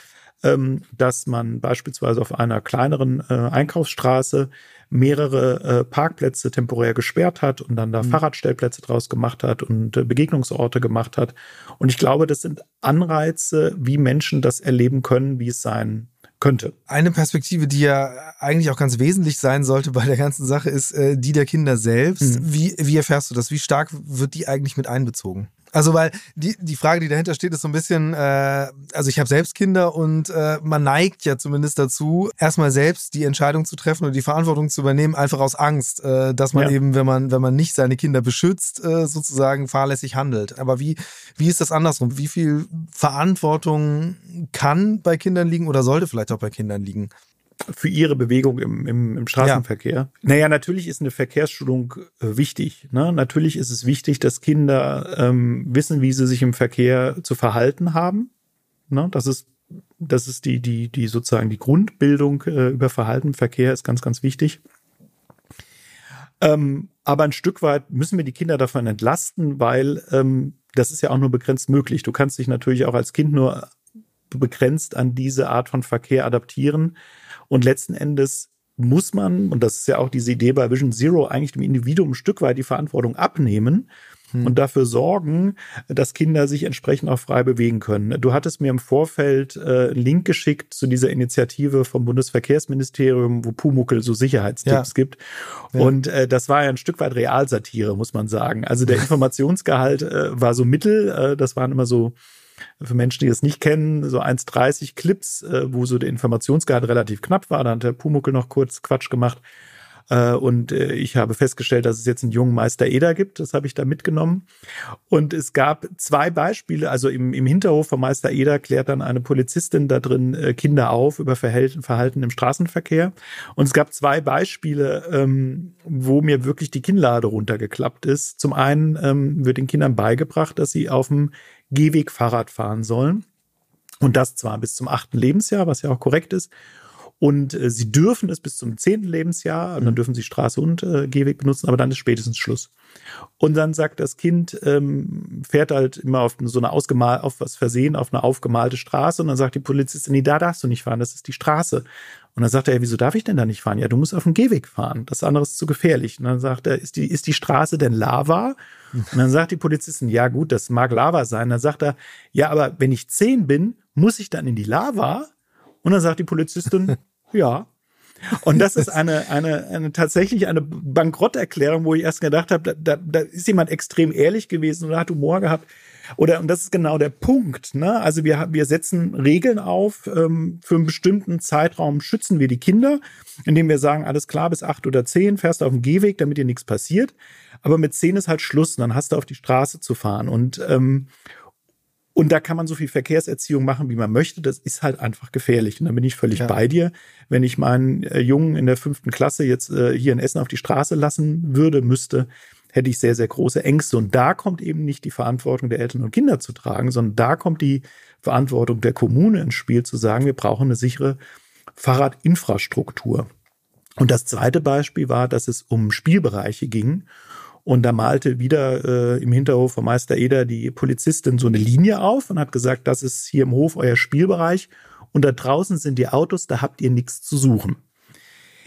ähm, dass man beispielsweise auf einer kleineren äh, Einkaufsstraße mehrere äh, Parkplätze temporär gesperrt hat und dann da mhm. Fahrradstellplätze draus gemacht hat und äh, Begegnungsorte gemacht hat. Und ich glaube, das sind Anreize, wie Menschen das erleben können, wie es sein könnte. Eine Perspektive, die ja eigentlich auch ganz wesentlich sein sollte bei der ganzen Sache, ist äh, die der Kinder selbst. Mhm. Wie, wie erfährst du das? Wie stark wird die eigentlich mit einbezogen? Also, weil die, die Frage, die dahinter steht, ist so ein bisschen, äh, also ich habe selbst Kinder und äh, man neigt ja zumindest dazu, erstmal selbst die Entscheidung zu treffen und die Verantwortung zu übernehmen, einfach aus Angst, äh, dass man ja. eben, wenn man, wenn man nicht seine Kinder beschützt, äh, sozusagen fahrlässig handelt. Aber wie, wie ist das andersrum? Wie viel Verantwortung kann bei Kindern liegen oder sollte vielleicht auch bei Kindern liegen? Für ihre Bewegung im, im, im Straßenverkehr. Ja. Naja, natürlich ist eine Verkehrsschulung äh, wichtig. Ne? Natürlich ist es wichtig, dass Kinder ähm, wissen, wie sie sich im Verkehr zu verhalten haben. Ne? Das ist das ist die die die sozusagen die Grundbildung äh, über Verhalten im Verkehr ist ganz ganz wichtig. Ähm, aber ein Stück weit müssen wir die Kinder davon entlasten, weil ähm, das ist ja auch nur begrenzt möglich. Du kannst dich natürlich auch als Kind nur begrenzt an diese Art von Verkehr adaptieren. Und letzten Endes muss man, und das ist ja auch diese Idee bei Vision Zero, eigentlich dem Individuum ein Stück weit die Verantwortung abnehmen hm. und dafür sorgen, dass Kinder sich entsprechend auch frei bewegen können. Du hattest mir im Vorfeld äh, einen Link geschickt zu dieser Initiative vom Bundesverkehrsministerium, wo Pumuckel so Sicherheitstipps ja. gibt. Ja. Und äh, das war ja ein Stück weit Realsatire, muss man sagen. Also der Informationsgehalt äh, war so mittel, äh, das waren immer so für Menschen, die es nicht kennen, so 1,30 Clips, äh, wo so der Informationsgehalt relativ knapp war. Da hat der Pumuckel noch kurz Quatsch gemacht. Äh, und äh, ich habe festgestellt, dass es jetzt einen jungen Meister Eder gibt. Das habe ich da mitgenommen. Und es gab zwei Beispiele. Also im, im Hinterhof von Meister Eder klärt dann eine Polizistin da drin äh, Kinder auf über Verhalten, Verhalten im Straßenverkehr. Und es gab zwei Beispiele, ähm, wo mir wirklich die Kinnlade runtergeklappt ist. Zum einen ähm, wird den Kindern beigebracht, dass sie auf dem Gehweg Fahrrad fahren sollen. Und das zwar bis zum achten Lebensjahr, was ja auch korrekt ist. Und äh, sie dürfen es bis zum zehnten Lebensjahr, mhm. dann dürfen sie Straße und äh, Gehweg benutzen, aber dann ist spätestens Schluss. Und dann sagt das Kind, ähm, fährt halt immer auf so eine ausgemalt, auf was versehen, auf eine aufgemalte Straße und dann sagt die Polizistin, nee, da darfst du nicht fahren, das ist die Straße. Und dann sagt er, ja, wieso darf ich denn da nicht fahren? Ja, du musst auf dem Gehweg fahren. Das andere ist zu gefährlich. Und dann sagt er, ist die, ist die Straße denn Lava? Und dann sagt die Polizistin, ja gut, das mag Lava sein. Dann sagt er, ja, aber wenn ich zehn bin, muss ich dann in die Lava? Und dann sagt die Polizistin, ja. Und das ist eine, eine, eine tatsächlich eine Bankrotterklärung, wo ich erst gedacht habe, da, da, da ist jemand extrem ehrlich gewesen oder hat Humor gehabt. Oder, und das ist genau der Punkt, ne? Also wir, wir setzen Regeln auf, ähm, für einen bestimmten Zeitraum schützen wir die Kinder, indem wir sagen, alles klar, bis acht oder zehn fährst du auf dem Gehweg, damit dir nichts passiert. Aber mit zehn ist halt Schluss, dann hast du auf die Straße zu fahren. Und, ähm, und da kann man so viel Verkehrserziehung machen, wie man möchte. Das ist halt einfach gefährlich. Und da bin ich völlig ja. bei dir. Wenn ich meinen äh, Jungen in der fünften Klasse jetzt äh, hier in Essen auf die Straße lassen würde, müsste, hätte ich sehr, sehr große Ängste. Und da kommt eben nicht die Verantwortung der Eltern und Kinder zu tragen, sondern da kommt die Verantwortung der Kommune ins Spiel, zu sagen, wir brauchen eine sichere Fahrradinfrastruktur. Und das zweite Beispiel war, dass es um Spielbereiche ging. Und da malte wieder äh, im Hinterhof von Meister Eder die Polizistin so eine Linie auf und hat gesagt, das ist hier im Hof euer Spielbereich und da draußen sind die Autos, da habt ihr nichts zu suchen.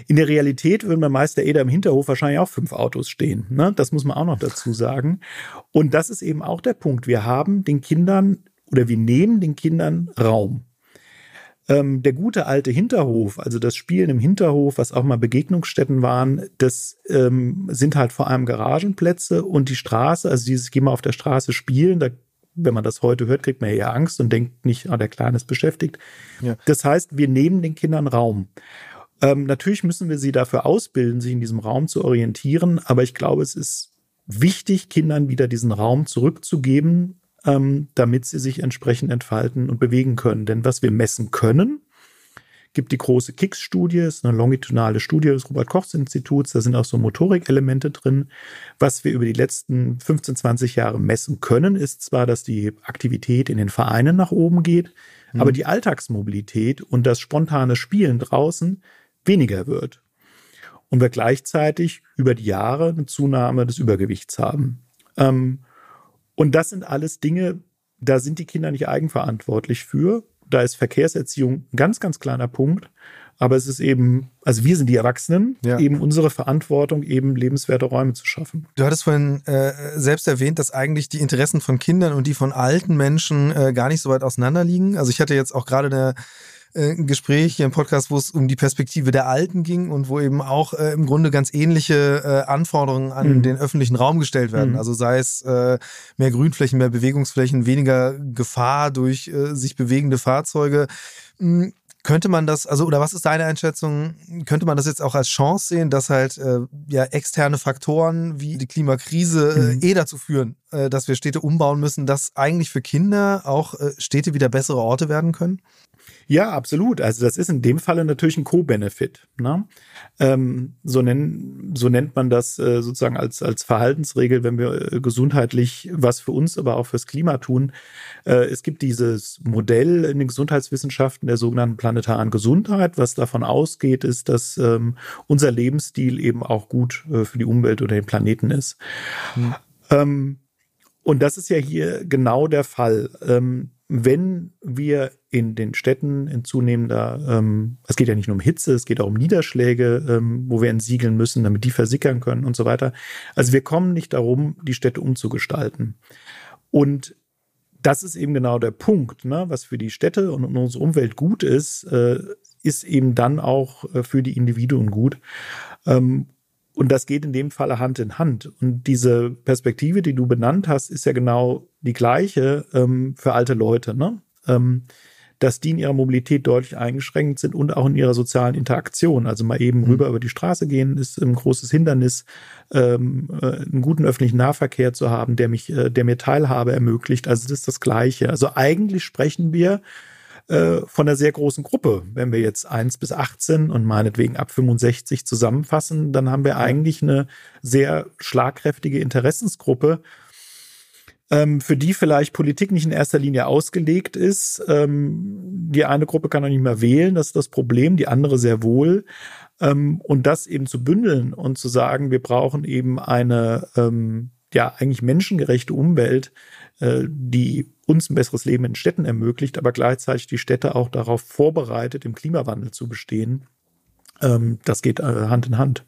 In der Realität würden bei Meister Eder im Hinterhof wahrscheinlich auch fünf Autos stehen. Ne? Das muss man auch noch dazu sagen. Und das ist eben auch der Punkt. Wir haben den Kindern oder wir nehmen den Kindern Raum. Ähm, der gute alte Hinterhof, also das Spielen im Hinterhof, was auch mal Begegnungsstätten waren, das ähm, sind halt vor allem Garagenplätze und die Straße, also dieses Geh mal auf der Straße spielen, da wenn man das heute hört, kriegt man eher Angst und denkt nicht, ah, der Kleine ist beschäftigt. Ja. Das heißt, wir nehmen den Kindern Raum. Ähm, natürlich müssen wir sie dafür ausbilden, sich in diesem Raum zu orientieren, aber ich glaube, es ist wichtig, Kindern wieder diesen Raum zurückzugeben, ähm, damit sie sich entsprechend entfalten und bewegen können. Denn was wir messen können, gibt die große KICS-Studie, ist eine longitudinale Studie des Robert-Koch-Instituts, da sind auch so Motorikelemente drin. Was wir über die letzten 15, 20 Jahre messen können, ist zwar, dass die Aktivität in den Vereinen nach oben geht, mhm. aber die Alltagsmobilität und das spontane Spielen draußen weniger wird. Und wir gleichzeitig über die Jahre eine Zunahme des Übergewichts haben. Ähm, und das sind alles Dinge, da sind die Kinder nicht eigenverantwortlich für. Da ist Verkehrserziehung ein ganz, ganz kleiner Punkt. Aber es ist eben, also wir sind die Erwachsenen, ja. eben unsere Verantwortung, eben lebenswerte Räume zu schaffen. Du hattest vorhin äh, selbst erwähnt, dass eigentlich die Interessen von Kindern und die von alten Menschen äh, gar nicht so weit auseinander liegen. Also ich hatte jetzt auch gerade eine äh, ein Gespräch hier im Podcast, wo es um die Perspektive der Alten ging und wo eben auch äh, im Grunde ganz ähnliche äh, Anforderungen an mhm. den öffentlichen Raum gestellt werden. Mhm. Also sei es äh, mehr Grünflächen, mehr Bewegungsflächen, weniger Gefahr durch äh, sich bewegende Fahrzeuge. Mhm. Könnte man das, also oder was ist deine Einschätzung? Könnte man das jetzt auch als Chance sehen, dass halt äh, ja externe Faktoren wie die Klimakrise äh, mhm. eh dazu führen, äh, dass wir Städte umbauen müssen, dass eigentlich für Kinder auch äh, Städte wieder bessere Orte werden können? Ja, absolut. Also das ist in dem Falle natürlich ein Co-Benefit. Ne? Ähm, so, nenn, so nennt man das äh, sozusagen als, als Verhaltensregel, wenn wir äh, gesundheitlich was für uns, aber auch fürs Klima tun. Äh, es gibt dieses Modell in den Gesundheitswissenschaften der sogenannten planetaren Gesundheit, was davon ausgeht, ist, dass ähm, unser Lebensstil eben auch gut äh, für die Umwelt oder den Planeten ist. Mhm. Ähm, und das ist ja hier genau der Fall. Ähm, wenn wir in den Städten in zunehmender, ähm, es geht ja nicht nur um Hitze, es geht auch um Niederschläge, ähm, wo wir entsiegeln müssen, damit die versickern können und so weiter. Also wir kommen nicht darum, die Städte umzugestalten. Und das ist eben genau der Punkt, ne? was für die Städte und unsere Umwelt gut ist, äh, ist eben dann auch äh, für die Individuen gut. Ähm, und das geht in dem Falle Hand in Hand. Und diese Perspektive, die du benannt hast, ist ja genau die gleiche ähm, für alte Leute, ne? Ähm, dass die in ihrer Mobilität deutlich eingeschränkt sind und auch in ihrer sozialen Interaktion. Also mal eben mhm. rüber über die Straße gehen ist ein großes Hindernis, ähm, äh, einen guten öffentlichen Nahverkehr zu haben, der mich, äh, der mir Teilhabe ermöglicht. Also das ist das Gleiche. Also eigentlich sprechen wir äh, von einer sehr großen Gruppe. Wenn wir jetzt 1 bis 18 und meinetwegen ab 65 zusammenfassen, dann haben wir eigentlich eine sehr schlagkräftige Interessensgruppe, ähm, für die vielleicht Politik nicht in erster Linie ausgelegt ist. Ähm, die eine Gruppe kann auch nicht mehr wählen, das ist das Problem, die andere sehr wohl. Ähm, und das eben zu bündeln und zu sagen, wir brauchen eben eine ähm, ja eigentlich menschengerechte Umwelt, äh, die uns ein besseres Leben in Städten ermöglicht, aber gleichzeitig die Städte auch darauf vorbereitet, im Klimawandel zu bestehen. Ähm, das geht äh, Hand in Hand.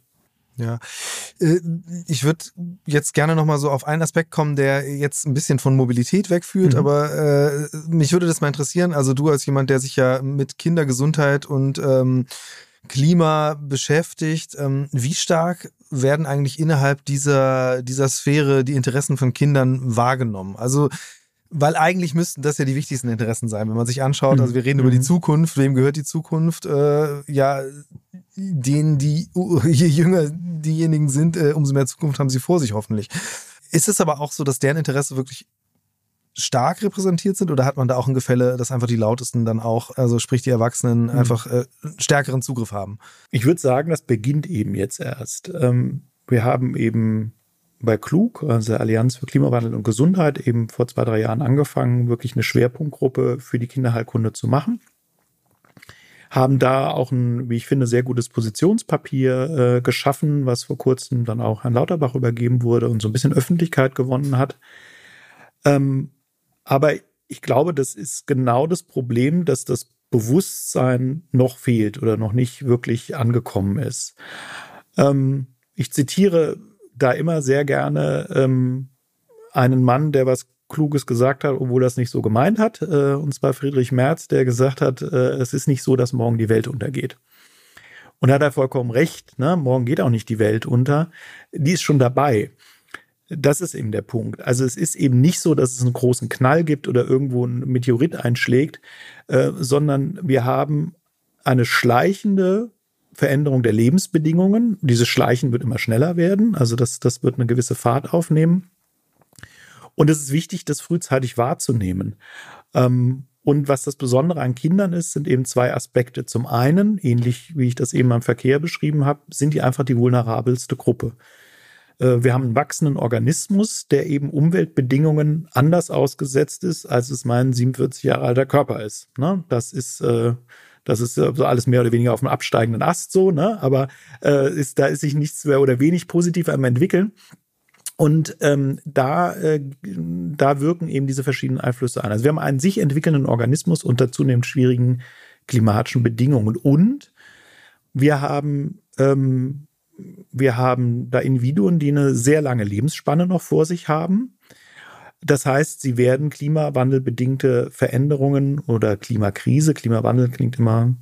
Ja, ich würde jetzt gerne noch mal so auf einen Aspekt kommen, der jetzt ein bisschen von Mobilität wegführt, mhm. aber äh, mich würde das mal interessieren. Also du als jemand, der sich ja mit Kindergesundheit und ähm, Klima beschäftigt, ähm, wie stark werden eigentlich innerhalb dieser dieser Sphäre die Interessen von Kindern wahrgenommen? Also weil eigentlich müssten das ja die wichtigsten Interessen sein, wenn man sich anschaut. Also wir reden mhm. über die mhm. Zukunft, wem gehört die Zukunft? Äh, ja, denen, die je jünger diejenigen sind, äh, umso mehr Zukunft haben sie vor sich hoffentlich. Ist es aber auch so, dass deren Interesse wirklich stark repräsentiert sind oder hat man da auch ein Gefälle, dass einfach die lautesten dann auch, also sprich die Erwachsenen, mhm. einfach äh, stärkeren Zugriff haben? Ich würde sagen, das beginnt eben jetzt erst. Ähm, wir haben eben bei Klug, also der Allianz für Klimawandel und Gesundheit, eben vor zwei, drei Jahren angefangen, wirklich eine Schwerpunktgruppe für die Kinderheilkunde zu machen. Haben da auch ein, wie ich finde, sehr gutes Positionspapier äh, geschaffen, was vor kurzem dann auch Herrn Lauterbach übergeben wurde und so ein bisschen Öffentlichkeit gewonnen hat. Ähm, aber ich glaube, das ist genau das Problem, dass das Bewusstsein noch fehlt oder noch nicht wirklich angekommen ist. Ähm, ich zitiere da immer sehr gerne ähm, einen Mann, der was Kluges gesagt hat, obwohl er es nicht so gemeint hat. Äh, und zwar Friedrich Merz, der gesagt hat, äh, es ist nicht so, dass morgen die Welt untergeht. Und da hat er vollkommen recht. Ne? Morgen geht auch nicht die Welt unter. Die ist schon dabei. Das ist eben der Punkt. Also es ist eben nicht so, dass es einen großen Knall gibt oder irgendwo ein Meteorit einschlägt, äh, sondern wir haben eine schleichende Veränderung der Lebensbedingungen. Dieses Schleichen wird immer schneller werden, also das, das wird eine gewisse Fahrt aufnehmen. Und es ist wichtig, das frühzeitig wahrzunehmen. Ähm, und was das Besondere an Kindern ist, sind eben zwei Aspekte. Zum einen, ähnlich wie ich das eben am Verkehr beschrieben habe, sind die einfach die vulnerabelste Gruppe. Äh, wir haben einen wachsenden Organismus, der eben Umweltbedingungen anders ausgesetzt ist, als es mein 47 Jahre alter Körper ist. Ne? Das ist äh, das ist so alles mehr oder weniger auf dem absteigenden Ast so, ne? Aber äh, ist, da ist sich nichts mehr oder wenig positiv am entwickeln. Und ähm, da, äh, da wirken eben diese verschiedenen Einflüsse ein. Also wir haben einen sich entwickelnden Organismus unter zunehmend schwierigen klimatischen Bedingungen. Und wir haben, ähm, wir haben da Individuen, die eine sehr lange Lebensspanne noch vor sich haben. Das heißt, sie werden klimawandelbedingte Veränderungen oder Klimakrise, Klimawandel klingt immer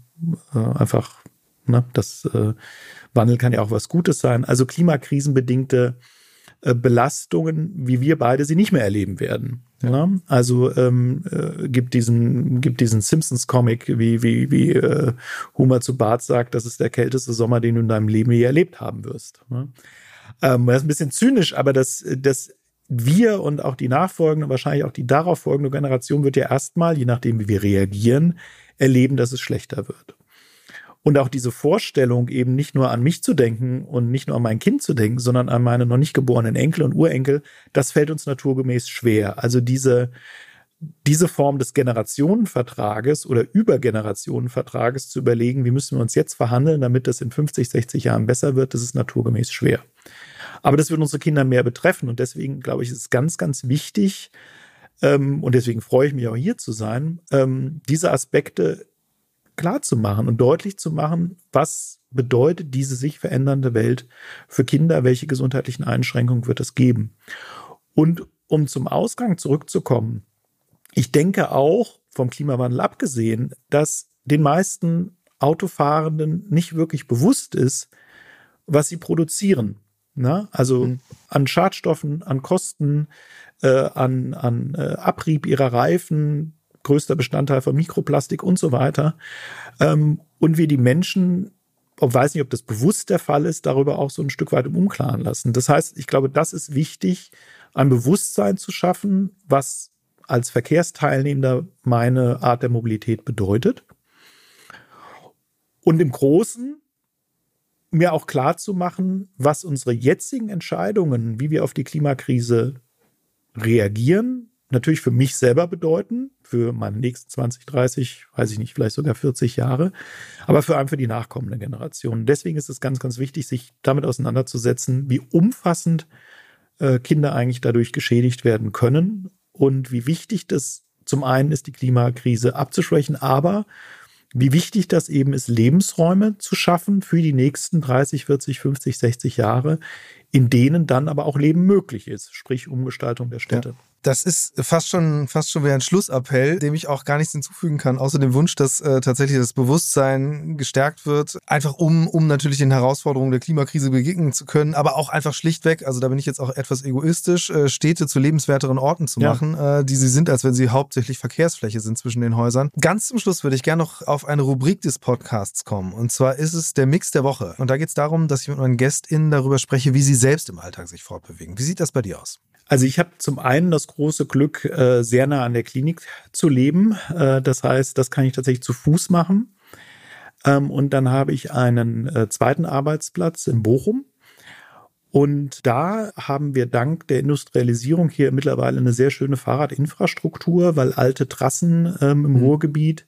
äh, einfach, ne, das äh, Wandel kann ja auch was Gutes sein, also klimakrisenbedingte äh, Belastungen, wie wir beide sie nicht mehr erleben werden. Ja. Ne? Also ähm, äh, gibt diesen gibt diesen Simpsons Comic, wie wie wie äh, Homer zu Bart sagt, das ist der kälteste Sommer, den du in deinem Leben je erlebt haben wirst. Ne? Ähm, das ist ein bisschen zynisch, aber das das wir und auch die nachfolgende, wahrscheinlich auch die darauf folgende Generation wird ja erstmal, je nachdem wie wir reagieren, erleben, dass es schlechter wird. Und auch diese Vorstellung, eben nicht nur an mich zu denken und nicht nur an mein Kind zu denken, sondern an meine noch nicht geborenen Enkel und Urenkel, das fällt uns naturgemäß schwer. Also diese, diese Form des Generationenvertrages oder Übergenerationenvertrages zu überlegen, wie müssen wir uns jetzt verhandeln, damit das in 50, 60 Jahren besser wird, das ist naturgemäß schwer. Aber das wird unsere Kinder mehr betreffen. Und deswegen, glaube ich, ist es ganz, ganz wichtig, ähm, und deswegen freue ich mich auch hier zu sein, ähm, diese Aspekte klar zu machen und deutlich zu machen, was bedeutet diese sich verändernde Welt für Kinder, welche gesundheitlichen Einschränkungen wird es geben. Und um zum Ausgang zurückzukommen, ich denke auch, vom Klimawandel abgesehen, dass den meisten Autofahrenden nicht wirklich bewusst ist, was sie produzieren. Ne? Also mhm. an Schadstoffen, an Kosten, äh, an, an äh, Abrieb ihrer Reifen, größter Bestandteil von Mikroplastik und so weiter. Ähm, und wir die Menschen, ich weiß nicht, ob das bewusst der Fall ist, darüber auch so ein Stück weit im Unklaren lassen. Das heißt, ich glaube, das ist wichtig, ein Bewusstsein zu schaffen, was als Verkehrsteilnehmender meine Art der Mobilität bedeutet. Und im Großen mir auch klar zu machen, was unsere jetzigen Entscheidungen, wie wir auf die Klimakrise reagieren, natürlich für mich selber bedeuten, für meine nächsten 20, 30, weiß ich nicht, vielleicht sogar 40 Jahre, aber vor allem für die nachkommende Generation. Deswegen ist es ganz, ganz wichtig, sich damit auseinanderzusetzen, wie umfassend äh, Kinder eigentlich dadurch geschädigt werden können und wie wichtig das zum einen ist, die Klimakrise abzuschwächen, aber wie wichtig das eben ist, Lebensräume zu schaffen für die nächsten 30, 40, 50, 60 Jahre, in denen dann aber auch Leben möglich ist, sprich Umgestaltung der Städte. Ja. Das ist fast schon, fast schon wie ein Schlussappell, dem ich auch gar nichts hinzufügen kann, außer dem Wunsch, dass äh, tatsächlich das Bewusstsein gestärkt wird, einfach um, um natürlich den Herausforderungen der Klimakrise begegnen zu können, aber auch einfach schlichtweg, also da bin ich jetzt auch etwas egoistisch, äh, Städte zu lebenswerteren Orten zu ja. machen, äh, die sie sind, als wenn sie hauptsächlich Verkehrsfläche sind zwischen den Häusern. Ganz zum Schluss würde ich gerne noch auf eine Rubrik des Podcasts kommen. Und zwar ist es der Mix der Woche. Und da geht es darum, dass ich mit meinen GästInnen darüber spreche, wie sie selbst im Alltag sich fortbewegen. Wie sieht das bei dir aus? Also ich habe zum einen das große Glück, äh, sehr nah an der Klinik zu leben. Äh, das heißt, das kann ich tatsächlich zu Fuß machen. Ähm, und dann habe ich einen äh, zweiten Arbeitsplatz in Bochum. Und da haben wir dank der Industrialisierung hier mittlerweile eine sehr schöne Fahrradinfrastruktur, weil alte Trassen ähm, im mhm. Ruhrgebiet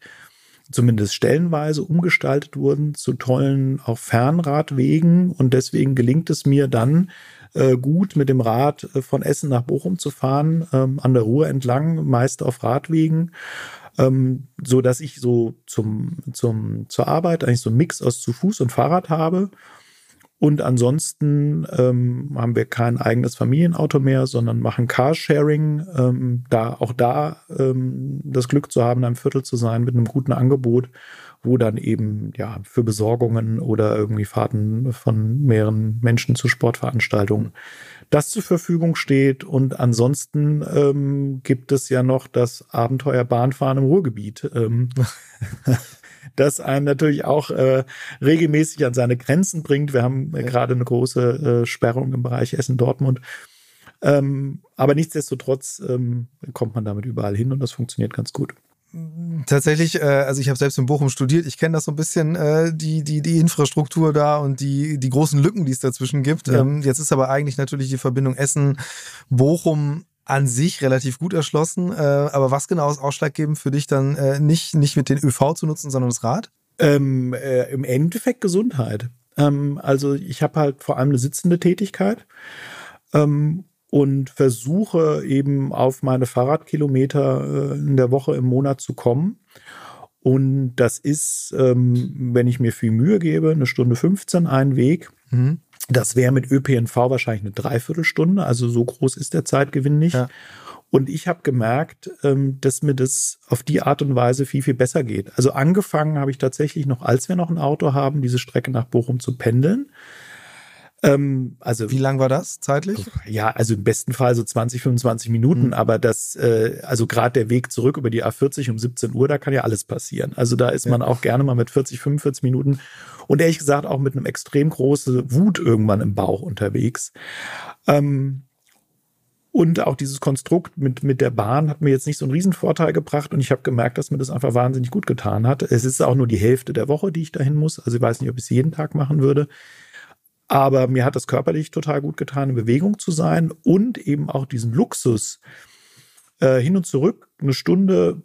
zumindest stellenweise umgestaltet wurden zu tollen auch Fernradwegen. Und deswegen gelingt es mir dann äh, gut mit dem Rad äh, von Essen nach Bochum zu fahren, ähm, an der Ruhr entlang, meist auf Radwegen. Ähm, so dass ich so zum, zum, zur Arbeit eigentlich so einen Mix aus zu Fuß und Fahrrad habe. Und ansonsten ähm, haben wir kein eigenes Familienauto mehr, sondern machen Carsharing. Ähm, da auch da ähm, das Glück zu haben, in einem Viertel zu sein mit einem guten Angebot wo dann eben ja für Besorgungen oder irgendwie Fahrten von mehreren Menschen zu Sportveranstaltungen das zur Verfügung steht. Und ansonsten ähm, gibt es ja noch das Abenteuer Bahnfahren im Ruhrgebiet. Ähm, das einen natürlich auch äh, regelmäßig an seine Grenzen bringt. Wir haben äh, gerade eine große äh, Sperrung im Bereich Essen-Dortmund. Ähm, aber nichtsdestotrotz ähm, kommt man damit überall hin und das funktioniert ganz gut. Tatsächlich, äh, also ich habe selbst in Bochum studiert, ich kenne das so ein bisschen, äh, die, die, die Infrastruktur da und die, die großen Lücken, die es dazwischen gibt. Ja. Ähm, jetzt ist aber eigentlich natürlich die Verbindung Essen-Bochum an sich relativ gut erschlossen. Äh, aber was genau ist ausschlaggebend für dich dann äh, nicht, nicht mit den ÖV zu nutzen, sondern das Rad? Ähm, äh, Im Endeffekt Gesundheit. Ähm, also ich habe halt vor allem eine sitzende Tätigkeit. Ähm, und versuche eben auf meine Fahrradkilometer äh, in der Woche im Monat zu kommen. Und das ist, ähm, wenn ich mir viel Mühe gebe, eine Stunde 15 ein Weg. Mhm. Das wäre mit ÖPNV wahrscheinlich eine Dreiviertelstunde. Also so groß ist der Zeitgewinn nicht. Ja. Und ich habe gemerkt, ähm, dass mir das auf die Art und Weise viel, viel besser geht. Also angefangen habe ich tatsächlich noch, als wir noch ein Auto haben, diese Strecke nach Bochum zu pendeln. Ähm, also wie lang war das zeitlich? Ja, also im besten Fall so 20, 25 Minuten, mhm. aber das, äh, also gerade der Weg zurück über die A40 um 17 Uhr, da kann ja alles passieren. Also da ist ja. man auch gerne mal mit 40, 45 Minuten und ehrlich gesagt auch mit einem extrem großen Wut irgendwann im Bauch unterwegs. Ähm, und auch dieses Konstrukt mit, mit der Bahn hat mir jetzt nicht so einen Riesenvorteil gebracht und ich habe gemerkt, dass mir das einfach wahnsinnig gut getan hat. Es ist auch nur die Hälfte der Woche, die ich dahin muss. Also ich weiß nicht, ob ich es jeden Tag machen würde. Aber mir hat es körperlich total gut getan, in Bewegung zu sein und eben auch diesen Luxus äh, hin und zurück eine Stunde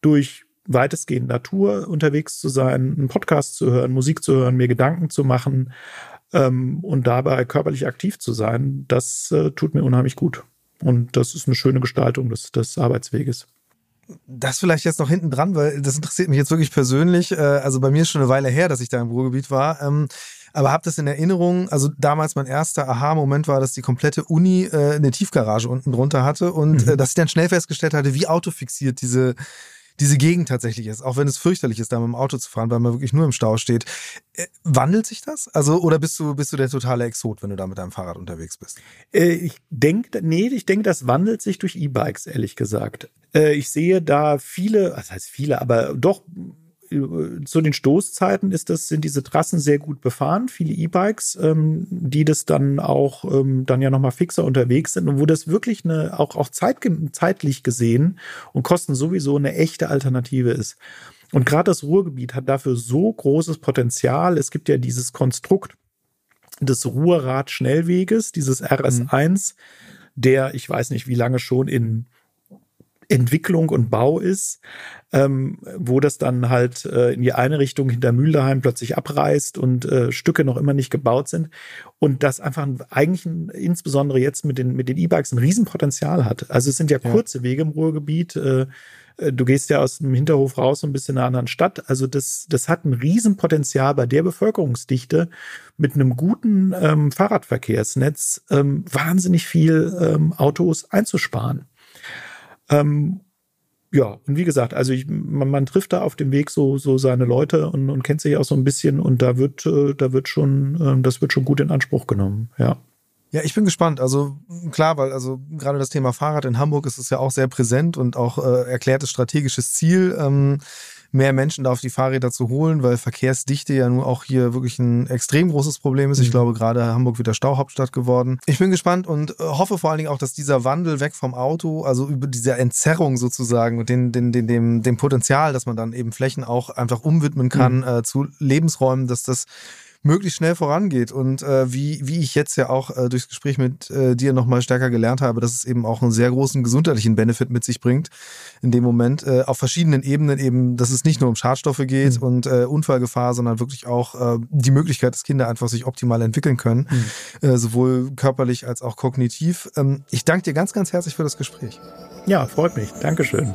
durch weitestgehend Natur unterwegs zu sein, einen Podcast zu hören, Musik zu hören, mir Gedanken zu machen ähm, und dabei körperlich aktiv zu sein, das äh, tut mir unheimlich gut. Und das ist eine schöne Gestaltung des, des Arbeitsweges das vielleicht jetzt noch hinten dran, weil das interessiert mich jetzt wirklich persönlich. Äh, also bei mir ist schon eine Weile her, dass ich da im Ruhrgebiet war. Aber habe das in Erinnerung, also damals mein erster Aha-Moment war, dass die komplette Uni äh, eine Tiefgarage unten drunter hatte und mhm. äh, dass ich dann schnell festgestellt hatte, wie autofixiert diese diese Gegend tatsächlich ist, auch wenn es fürchterlich ist, da mit dem Auto zu fahren, weil man wirklich nur im Stau steht. Äh, wandelt sich das? Also, oder bist du, bist du der totale Exot, wenn du da mit deinem Fahrrad unterwegs bist? Äh, ich denke, nee, ich denke, das wandelt sich durch E-Bikes, ehrlich gesagt. Äh, ich sehe da viele, das heißt viele, aber doch zu den Stoßzeiten ist das, sind diese Trassen sehr gut befahren, viele E-Bikes, ähm, die das dann auch ähm, dann ja nochmal fixer unterwegs sind und wo das wirklich eine, auch, auch zeit, zeitlich gesehen und Kosten sowieso eine echte Alternative ist. Und gerade das Ruhrgebiet hat dafür so großes Potenzial. Es gibt ja dieses Konstrukt des Ruhrrad-Schnellweges, dieses RS1, der, ich weiß nicht wie lange schon in Entwicklung und Bau ist, ähm, wo das dann halt äh, in die eine Richtung hinter Mühlheim plötzlich abreißt und äh, Stücke noch immer nicht gebaut sind und das einfach eigentlich ein, insbesondere jetzt mit den mit den E-Bikes ein Riesenpotenzial hat. Also es sind ja kurze ja. Wege im Ruhrgebiet. Äh, äh, du gehst ja aus dem Hinterhof raus ein bisschen in einer anderen Stadt. Also das, das hat ein Riesenpotenzial bei der Bevölkerungsdichte mit einem guten ähm, Fahrradverkehrsnetz ähm, wahnsinnig viel ähm, Autos einzusparen. Ähm, ja, und wie gesagt, also ich, man, man, trifft da auf dem Weg so, so seine Leute und, und kennt sich auch so ein bisschen und da wird, äh, da wird schon, äh, das wird schon gut in Anspruch genommen, ja. Ja, ich bin gespannt. Also klar, weil also gerade das Thema Fahrrad in Hamburg ist es ja auch sehr präsent und auch äh, erklärtes strategisches Ziel. Ähm, mehr Menschen da auf die Fahrräder zu holen, weil Verkehrsdichte ja nun auch hier wirklich ein extrem großes Problem ist. Ich mhm. glaube, gerade Hamburg wieder Stauhauptstadt geworden. Ich bin gespannt und äh, hoffe vor allen Dingen auch, dass dieser Wandel weg vom Auto, also über diese Entzerrung sozusagen und den, den, den, dem, dem Potenzial, dass man dann eben Flächen auch einfach umwidmen kann mhm. äh, zu Lebensräumen, dass das möglichst schnell vorangeht. Und äh, wie, wie ich jetzt ja auch äh, durchs Gespräch mit äh, dir nochmal stärker gelernt habe, dass es eben auch einen sehr großen gesundheitlichen Benefit mit sich bringt, in dem Moment äh, auf verschiedenen Ebenen eben, dass es nicht nur um Schadstoffe geht mhm. und äh, Unfallgefahr, sondern wirklich auch äh, die Möglichkeit, dass Kinder einfach sich optimal entwickeln können, mhm. äh, sowohl körperlich als auch kognitiv. Ähm, ich danke dir ganz, ganz herzlich für das Gespräch. Ja, freut mich. Dankeschön.